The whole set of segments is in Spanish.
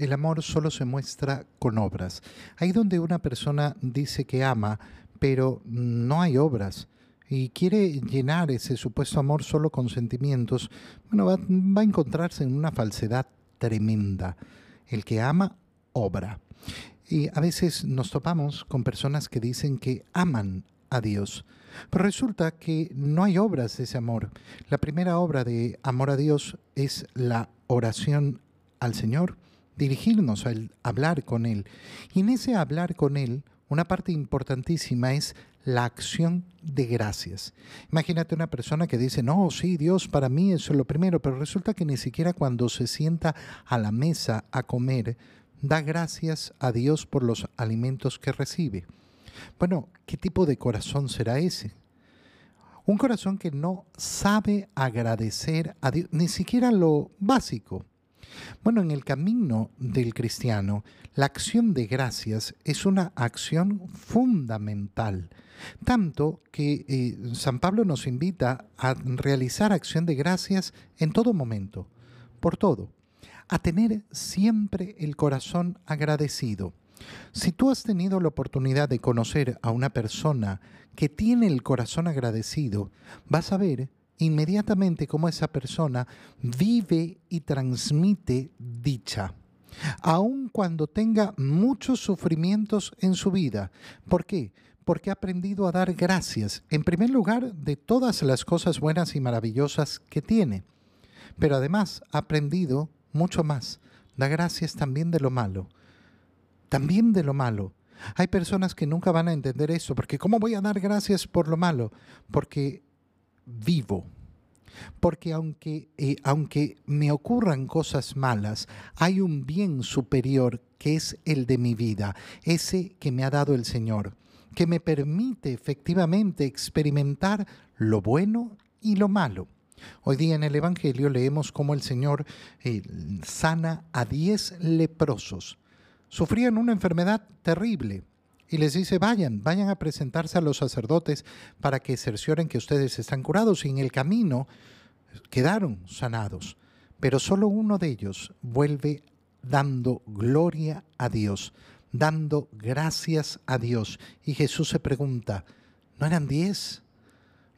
el amor solo se muestra con obras. Ahí donde una persona dice que ama, pero no hay obras y quiere llenar ese supuesto amor solo con sentimientos, bueno, va, va, a encontrarse en una falsedad tremenda. El que ama, obra. Y a veces nos topamos con personas que dicen que aman a Dios, pero resulta que no hay obras de ese amor. La primera obra de amor a Dios es la oración al Señor, dirigirnos al hablar con Él. Y en ese hablar con Él, una parte importantísima es la acción de gracias. Imagínate una persona que dice, no, sí, Dios para mí eso es lo primero, pero resulta que ni siquiera cuando se sienta a la mesa a comer, da gracias a Dios por los alimentos que recibe. Bueno, ¿qué tipo de corazón será ese? Un corazón que no sabe agradecer a Dios, ni siquiera lo básico. Bueno, en el camino del cristiano, la acción de gracias es una acción fundamental, tanto que eh, San Pablo nos invita a realizar acción de gracias en todo momento, por todo, a tener siempre el corazón agradecido. Si tú has tenido la oportunidad de conocer a una persona que tiene el corazón agradecido, vas a ver inmediatamente cómo esa persona vive y transmite dicha, aun cuando tenga muchos sufrimientos en su vida. ¿Por qué? Porque ha aprendido a dar gracias, en primer lugar, de todas las cosas buenas y maravillosas que tiene, pero además ha aprendido mucho más, da gracias también de lo malo, también de lo malo. Hay personas que nunca van a entender eso, porque ¿cómo voy a dar gracias por lo malo? Porque vivo. Porque aunque, eh, aunque me ocurran cosas malas, hay un bien superior que es el de mi vida, ese que me ha dado el Señor, que me permite efectivamente experimentar lo bueno y lo malo. Hoy día en el Evangelio leemos cómo el Señor eh, sana a diez leprosos. Sufrían una enfermedad terrible, y les dice, vayan, vayan a presentarse a los sacerdotes para que cercioren que ustedes están curados. Y en el camino quedaron sanados, pero solo uno de ellos vuelve dando gloria a Dios, dando gracias a Dios. Y Jesús se pregunta, ¿no eran diez?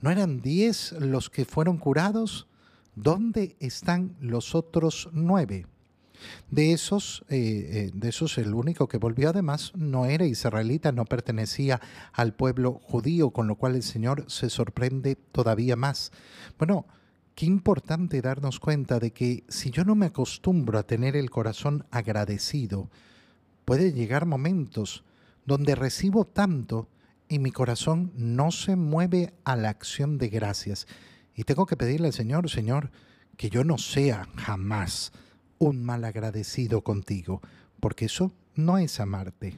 ¿No eran diez los que fueron curados? ¿Dónde están los otros nueve? De esos, eh, eh, de esos el único que volvió además no era israelita, no pertenecía al pueblo judío, con lo cual el Señor se sorprende todavía más. Bueno, qué importante darnos cuenta de que si yo no me acostumbro a tener el corazón agradecido, puede llegar momentos donde recibo tanto y mi corazón no se mueve a la acción de gracias. Y tengo que pedirle al Señor, Señor, que yo no sea jamás un mal agradecido contigo, porque eso no es amarte.